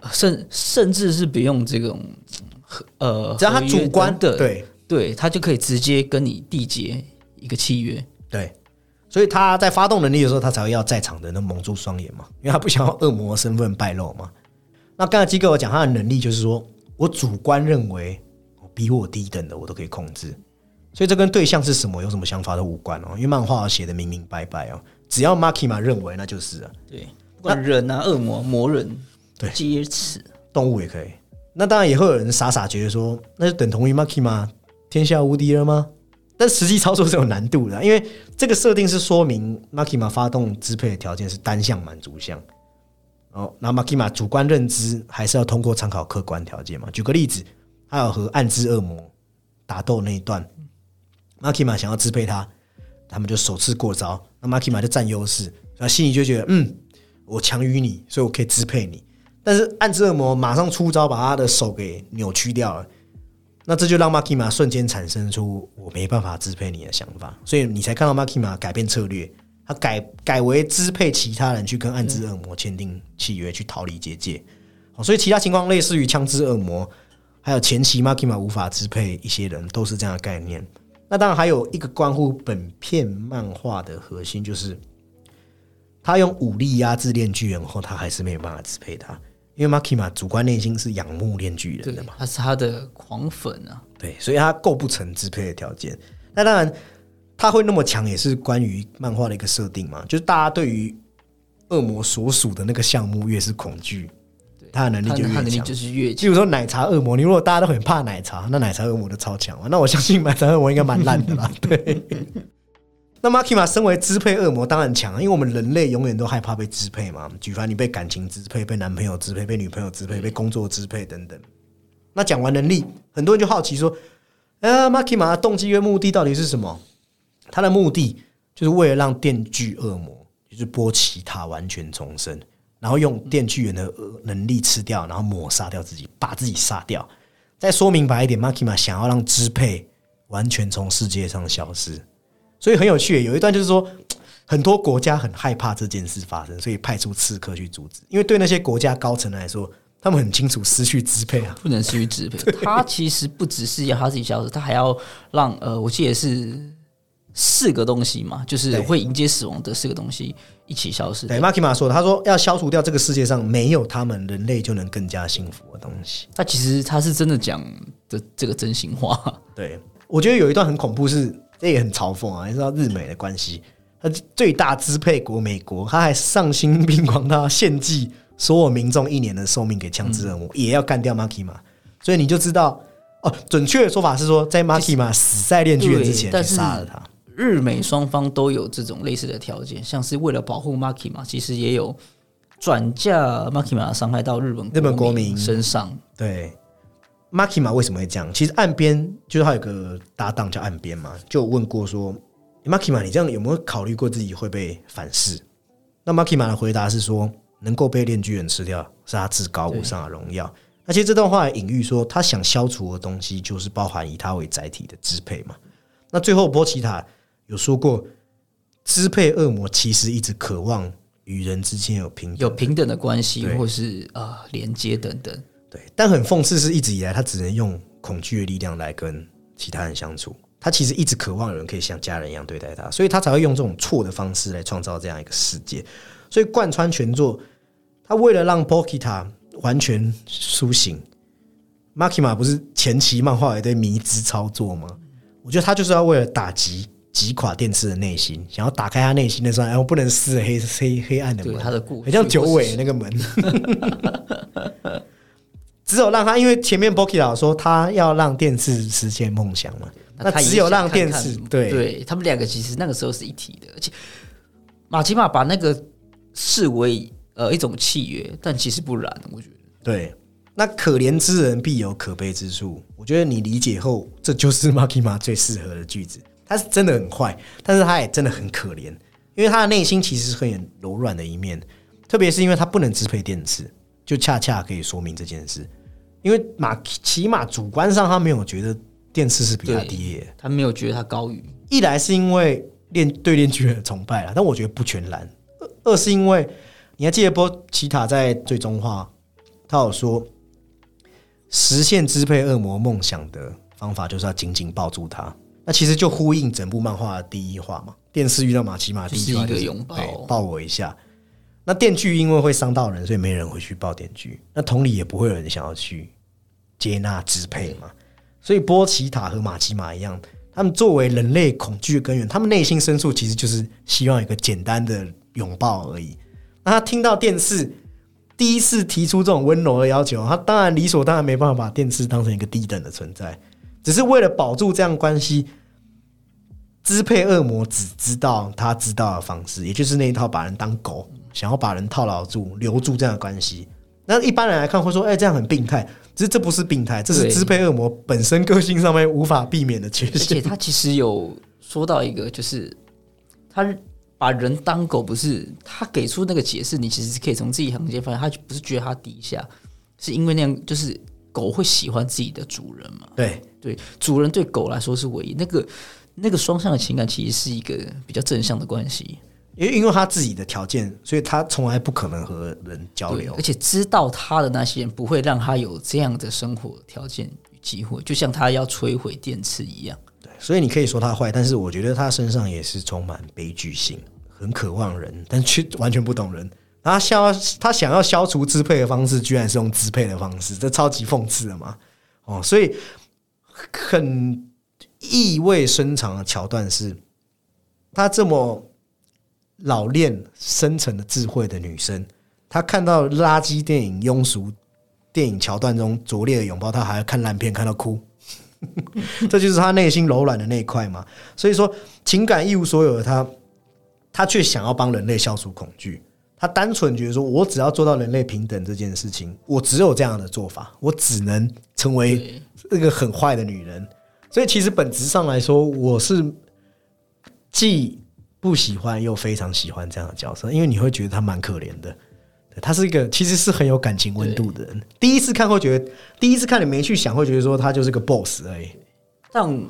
呃甚甚至是不用这种呃，只要他主观等等对对，他就可以直接跟你缔结一个契约。对，所以他在发动能力的时候，他才会要在场的人蒙住双眼嘛，因为他不想要恶魔身份败露嘛。那刚才基哥我讲他的能力，就是说我主观认为比我低等的我都可以控制，所以这跟对象是什么有什么想法都无关哦，因为漫画写的明明白白哦，只要 Makima 认为那就是啊，对，不管人啊、恶魔、魔人，对皆此。动物也可以。那当然也会有人傻傻觉得说，那就等同于 Makima 天下无敌了吗？但实际操作是有难度的，因为这个设定是说明 Makima 发动支配的条件是单向满足项。哦，那 Makima 主观认知还是要通过参考客观条件嘛？举个例子，他有和暗之恶魔打斗那一段，Makima 想要支配他，他们就首次过招，那 Makima 就占优势，那心里就觉得嗯，我强于你，所以我可以支配你。但是暗之恶魔马上出招，把他的手给扭曲掉了。那这就让 Makima 瞬间产生出我没办法支配你的想法，所以你才看到 Makima 改变策略，他改改为支配其他人去跟暗之恶魔签订契约，去逃离结界。好，所以其他情况类似于枪支恶魔，还有前期 Makima 无法支配一些人，都是这样的概念。那当然还有一个关乎本片漫画的核心，就是他用武力压制炼巨人后，他还是没有办法支配他，因为 Makima 主观内心是仰慕炼巨人对的嘛。，他是他的狂粉啊。对，所以他构不成支配的条件。那当然，他会那么强，也是关于漫画的一个设定嘛，就是大家对于恶魔所属的那个项目越是恐惧，他的能力就越强。就是越比如说奶茶恶魔，你如果大家都很怕奶茶，那奶茶恶魔就超强嘛。那我相信奶茶恶魔应该蛮烂的啦。对。那 Makima 身为支配恶魔当然强啊，因为我们人类永远都害怕被支配嘛。举凡你被感情支配、被男朋友支配、被女朋友支配、被工作支配等等。那讲完能力，很多人就好奇说：“啊，Makima 的动机跟目的到底是什么？”他的目的就是为了让电锯恶魔，就是波奇塔完全重生，然后用电锯人的呃能力吃掉，然后抹杀掉自己，把自己杀掉。再说明白一点，Makima 想要让支配完全从世界上消失，所以很有趣。有一段就是说，很多国家很害怕这件事发生，所以派出刺客去阻止。因为对那些国家高层来说，他们很清楚失去支配啊。不能失去支配。他其实不只是要他自己消失，他还要让呃，我记得是四个东西嘛，就是会迎接死亡的四个东西：一一起消失对掉。，Makima 说的，他说要消除掉这个世界上没有他们，人类就能更加幸福的东西。他其实他是真的讲的这个真心话，对，我觉得有一段很恐怖是，这也很嘲讽啊，你知道日美的关系，他最大支配国美国，他还丧心病狂到献祭所有民众一年的寿命给枪支任务，也要干掉 Makima，所以你就知道哦，准确的说法是说，在 Makima 死在炼巨人之前杀了他。日美双方都有这种类似的条件，像是为了保护 Makima，其实也有转嫁 Makima 的伤害到日本日本国民身上。对，Makima 为什么会这样？其实岸边就是他有个搭档叫岸边嘛，就有问过说，Makima 你这样有没有考虑过自己会被反噬？那 Makima 的回答是说，能够被炼巨人吃掉是他至高无上的荣耀。那其实这段话也隐喻说，他想消除的东西就是包含以他为载体的支配嘛。那最后波奇塔有说过，支配恶魔其实一直渴望与人之间有平等有平等的关系，或是呃连接等等。对，但很讽刺是，一直以来他只能用恐惧的力量来跟其他人相处。他其实一直渴望有人可以像家人一样对待他，所以他才会用这种错的方式来创造这样一个世界。所以贯穿全作，他为了让 Pokita 完全苏醒，Makima 不是前期漫画有一堆迷之操作吗？我觉得他就是要为了打击击垮电次的内心，想要打开他内心的窗，哎，我不能撕了黑黑黑暗的对门，他的故事，很像九尾那个门。只有让他，因为前面 Boki 老说他要让电视实现梦想嘛，那他只有让电视对对他们两个其实那个时候是一体的，而且马奇马把那个视为呃一种契约，但其实不然，我觉得。对。那可怜之人必有可悲之处，我觉得你理解后，这就是 Makima 最适合的句子。他是真的很坏，但是他也真的很可怜，因为他的内心其实是很柔软的一面，特别是因为他不能支配电视，就恰恰可以说明这件事。因为马起码主观上他没有觉得电视是比他对低的，他没有觉得他高于，一来是因为练对练巨人的崇拜了，但我觉得不全然。二二是因为你还记得波奇塔在最终话，他有说，实现支配恶魔梦想的方法就是要紧紧抱住他。那其实就呼应整部漫画的第一话嘛。电视遇到马奇马第一话就是是一个拥抱对抱我一下。那电锯因为会伤到人，所以没人会去抱电锯。那同理也不会有人想要去接纳支配嘛。所以波奇塔和马奇马一样，他们作为人类恐惧的根源，他们内心深处其实就是希望一个简单的拥抱而已。那他听到电视第一次提出这种温柔的要求，他当然理所当然没办法把电视当成一个低等的存在，只是为了保住这样关系，支配恶魔只知道他知道的方式，也就是那一套把人当狗，想要把人套牢住、留住这样的关系。那一般人来看会说，哎、这样很病态。其实这不是病态，这是支配恶魔本身个性上面无法避免的缺而且陷。他其实有说到一个，就是他把人当狗，不是他给出那个解释，你其实是可以从自己行间发现，他不是觉得他低下，是因为那样，就是狗会喜欢自己的主人嘛。对，对，主人对狗来说是唯一那个那个双向的情感，其实是一个比较正向的关系。因为因为他自己的条件，所以他从来不可能和人交，流而。且知道他的那些人不会让他有这样的生活条件与机会，就像他要摧毁电池一样。对所以你可以说他坏，但是我觉得他身上也是充满悲剧性，很渴望人，但却完全不懂人。然后他消他想要消除支配的方式，居然是用支配的方式，这超级讽刺的嘛！哦，所以很意味深长的桥段是，他这么老练、深沉的智慧的女生，她看到垃圾电影、庸俗电影桥段中拙劣的拥抱，她还要看烂片看到哭。这就是她内心柔软的那一块嘛。所以说，情感一无所有的她，她却想要帮人类消除恐惧。她单纯觉得说，我只要做到人类平等这件事情，我只有这样的做法，我只能成为对，一个很坏的女人。所以其实本质上来说，我是既不喜欢又非常喜欢这样的角色，因为你会觉得他蛮可怜的。他是一个其实是很有感情温度的人。第一次看会觉得，第一次看你没去想，会觉得说他就是个 boss 而已。但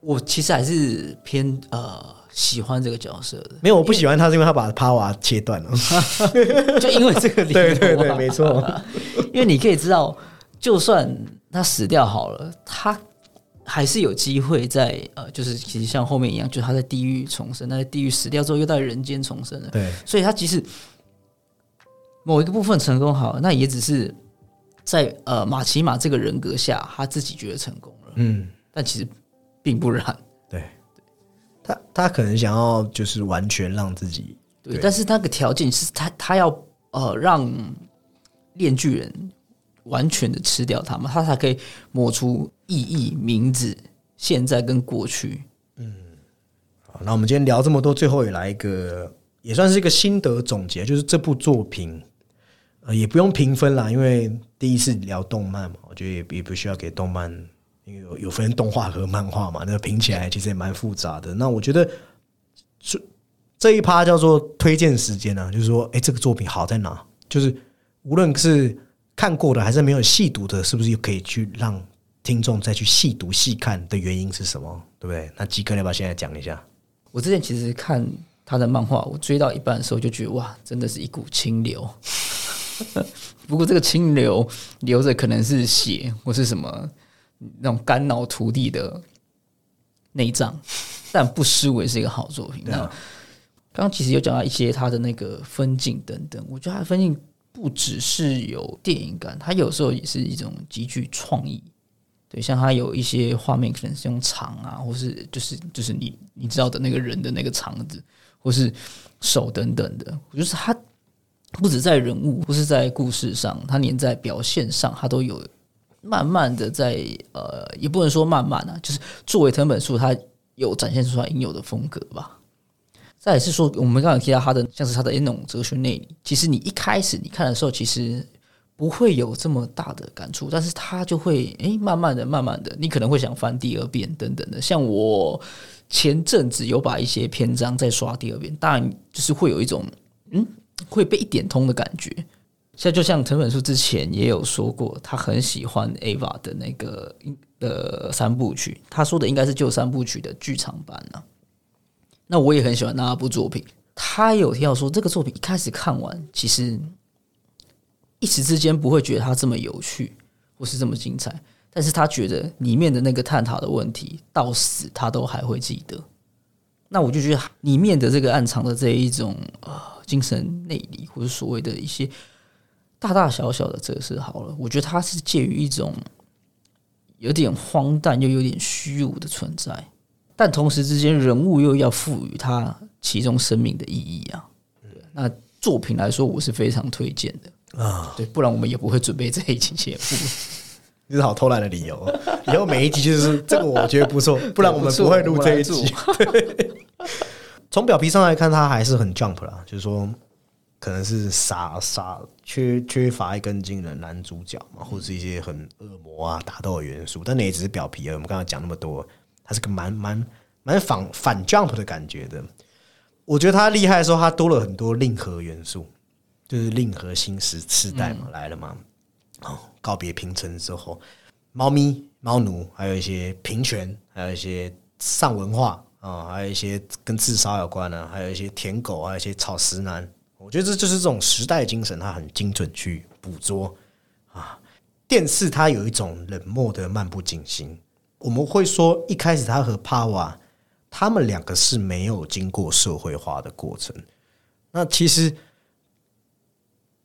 我其实还是偏呃喜欢这个角色的，没有，我不喜欢他，是因为他把帕瓦切断了。就因为这个理由、啊。对对对，没错。因为你可以知道，就算他死掉好了，他还是有机会在呃，就是其实像后面一样，就是他在地狱重生，他在地狱死掉之后又在人间重生了。对，所以他即使某一个部分成功好了，那也只是在呃马奇马这个人格下，他自己觉得成功了，嗯，但其实并不然。对，他他可能想要就是完全让自己对，对。但是那个条件是他他要呃让炼巨人完全的吃掉它嘛，它才可以抹出意义、名字、现在跟过去。嗯好，那我们今天聊这么多，最后也来一个，也算是一个心得总结，就是这部作品，呃，也不用评分啦，因为第一次聊动漫嘛，我觉得也也不需要给动漫，因为有有分动画和漫画嘛，那评起来其实也蛮复杂的。那我觉得这这一趴叫做推荐时间呢、就是说，哎，这个作品好在哪？就是无论是看过的还是没有细读的，是不是又可以去让听众再去细读细看的原因是什么？对不对？那吉哥，你要不要现在讲一下？我之前其实看他的漫画，我追到一半的时候就觉得哇，真的是一股清流。不过这个清流流着可能是血或是什么那种肝脑涂地的内脏，但不失为是一个好作品。那刚刚其实有讲到一些他的那个分镜等等，我觉得他的分镜不只是有电影感，它有时候也是一种极具创意。对，像它有一些画面可能是用肠啊，或是就是就是你你知道的那个人的那个肠子，或是手等等的，就是它不止在人物或是在故事上，它连在表现上，它都有慢慢的在呃，也不能说慢慢啊，就是作为藤本树，它有展现出它应有的风格吧。再也是说，我们刚才提到他的像是他的那种哲学内里，其实你一开始你看的时候，其实不会有这么大的感触，但是他就会诶，慢慢的、慢慢的，你可能会想翻第二遍等等的。像我前阵子有把一些篇章再刷第二遍，当然就是会有一种嗯会被一点通的感觉。像就像藤本树之前也有说过，他很喜欢 AVA 的那个呃三部曲，他说的应该是旧三部曲的剧场版啊。那我也很喜欢那部作品，他有提到说这个作品一开始看完，其实一时之间不会觉得它这么有趣或是这么精彩，但是他觉得里面的那个探讨的问题，到死他都还会记得。那我就觉得里面的这个暗藏的这一种呃精神内里，或者所谓的一些大大小小的折射，好了，我觉得它是介于一种有点荒诞又有点虚无的存在，但同时之间人物又要赋予它其中生命的意义啊。对，那作品来说，我是非常推荐的啊，对，不然我们也不会准备这一期节目。这是好偷懒的理由。以后每一集就是这个，我觉得不错，不然我们不会录这一集。从表皮上来看，它还是很 jump 啦，就是说可能是傻傻缺缺乏一根筋的男主角嘛，或者是一些很恶魔啊打斗的元素，但那也只是表皮而已。我们刚才讲那么多，它是个蛮蛮蛮反反 jump 的感觉的。我觉得它厉害的时候，它多了很多令和元素，就是令和新时时代嘛、来了嘛。哦，告别平成之后，猫咪、猫奴，还有一些平权，还有一些上文化啊、还有一些跟自杀有关的，还有一些舔狗，还有一些草食男。我觉得这就是这种时代精神，它很精准去捕捉啊。电视它有一种冷漠的漫不经心。我们会说，一开始他和帕瓦他们两个是没有经过社会化的过程。那其实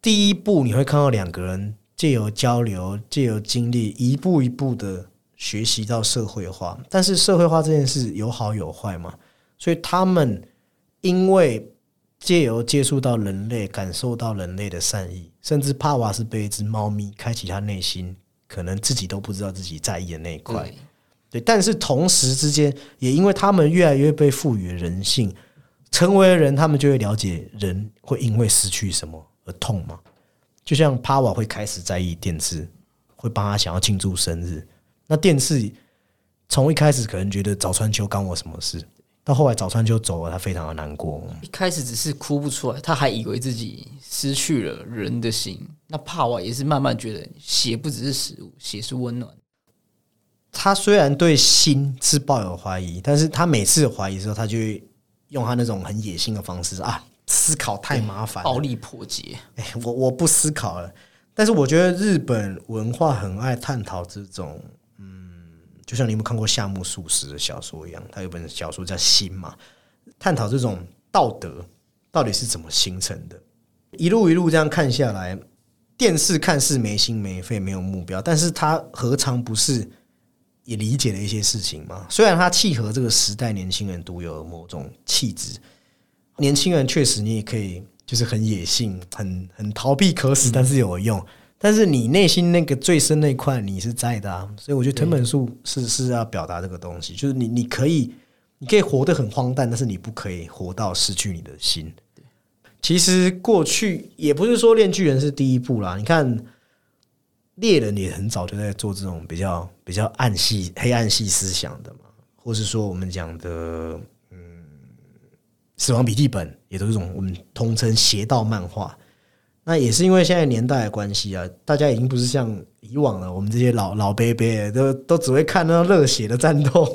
第一步你会看到两个人借由交流、借由经历，一步一步的学习到社会化。但是社会化这件事有好有坏嘛，所以他们因为借由接触到人类，感受到人类的善意，甚至帕瓦是被一只猫咪开启他内心可能自己都不知道自己在意的那一块。对，但是同时之间，也因为他们越来越被赋予人性，成为了人，他们就会了解人会因为失去什么而痛嘛。就像帕瓦会开始在意电视，会帮他想要庆祝生日。那电视从一开始可能觉得早川秋干我什么事，到后来早川秋走了，他非常的难过。一开始只是哭不出来，他还以为自己失去了人的心。那帕瓦也是慢慢觉得，血不只是食物，血是温暖。他虽然对心是抱有怀疑，但是他每次怀疑的时候，他就会用他那种很野性的方式啊，思考太麻烦，暴力破解，哎，我我不思考了。但是我觉得日本文化很爱探讨这种嗯就像你有没有看过夏目漱石的小说一样，他有本小说叫《心》嘛，探讨这种道德到底是怎么形成的。一路一路这样看下来，电视看似没心没肺，没有目标，但是它何尝不是也理解了一些事情嘛？虽然它契合这个时代年轻人独有的某种气质，年轻人确实你也可以就是很野性，很很逃避可死，但是有用。但是你内心那个最深那块你是在的啊，所以我觉得藤本树是是要表达这个东西，就是你你可以你可以活得很荒诞，但是你不可以活到失去你的心。其实过去也不是说《炼巨人》是第一部啦，你看猎人也很早就在做这种比较比较暗系黑暗系思想的嘛，或是说我们讲的嗯，《死亡笔记本》也都是这种我们通称邪道漫画。那也是因为现在年代的关系啊，大家已经不是像以往了，我们这些老老 baby 都都只会看那热血的战斗，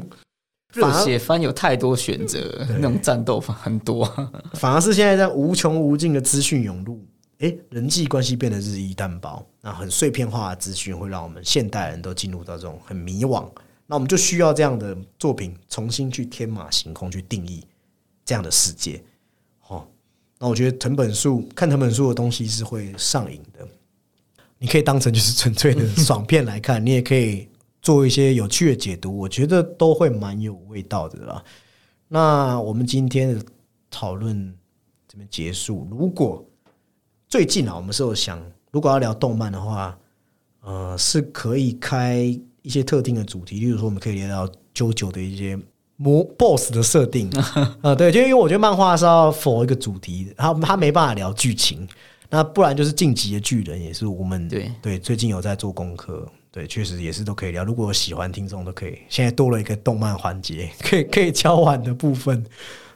热血番有太多选择，那种战斗番很多，反而是现在在无穷无尽的资讯涌入，哎，人际关系变得日益单薄，那很碎片化的资讯会让我们现代人都进入到这种很迷惘，那我们就需要这样的作品重新去天马行空去定义这样的世界。哦那我觉得藤本树看藤本树的东西是会上瘾的，你可以当成就是纯粹的爽片来看，你也可以做一些有趣的解读，我觉得都会蛮有味道的啦。那我们今天的讨论这边结束。如果最近啊，我们是有想，如果要聊动漫的话，呃，是可以开一些特定的主题，例如说，我们可以聊聊九九的一些。魔 boss 的设定 啊，对，就因为我觉得漫画是要否一个主题，他他没办法聊剧情，那不然就是晋级的巨人也是我们对对，最近有在做功课，对，确实也是都可以聊。如果喜欢听众都可以，现在多了一个动漫环节，可以可以敲碗的部分。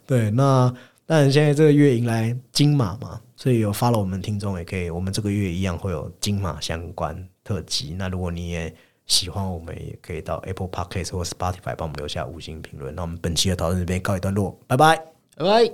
对，那当然现在这个月迎来金马嘛，所以有发了我们听众也可以，我们这个月一样会有金马相关特辑。那如果你也喜欢我们也可以到 Apple Podcast 或 Spotify 帮我们留下五星评论。那我们本期的讨论这边告一段落，拜拜，拜拜。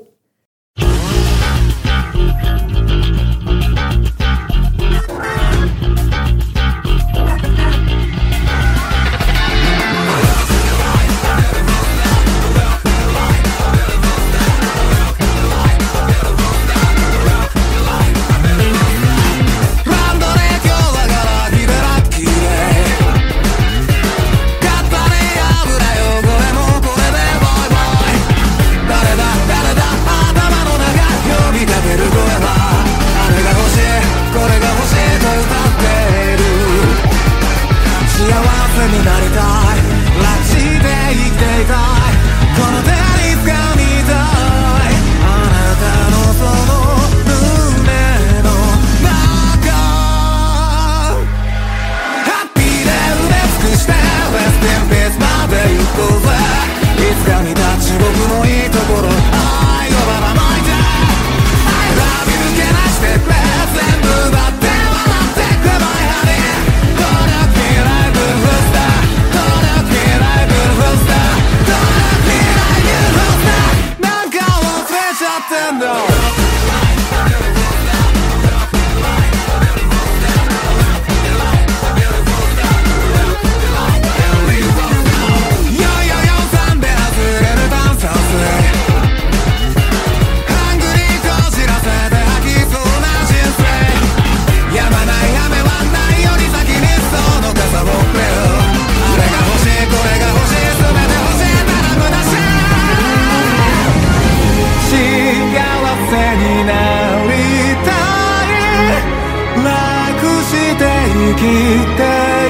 きて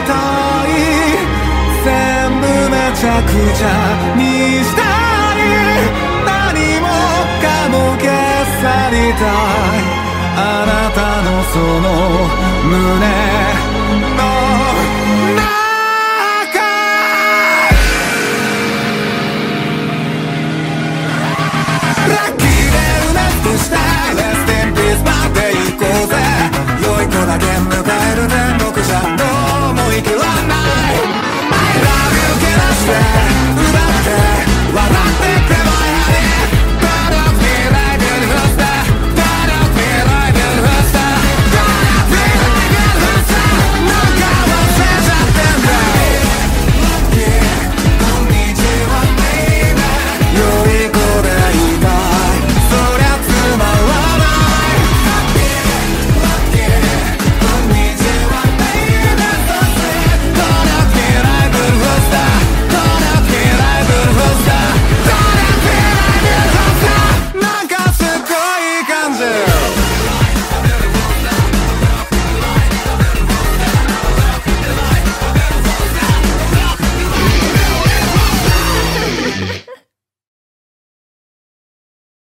たい全部めちゃくちゃにしたい。何もかも消さりたい。あなたのその胸。のラッキでなくしたこだけ迎える天国じゃどうもいはない I love you, can I stay?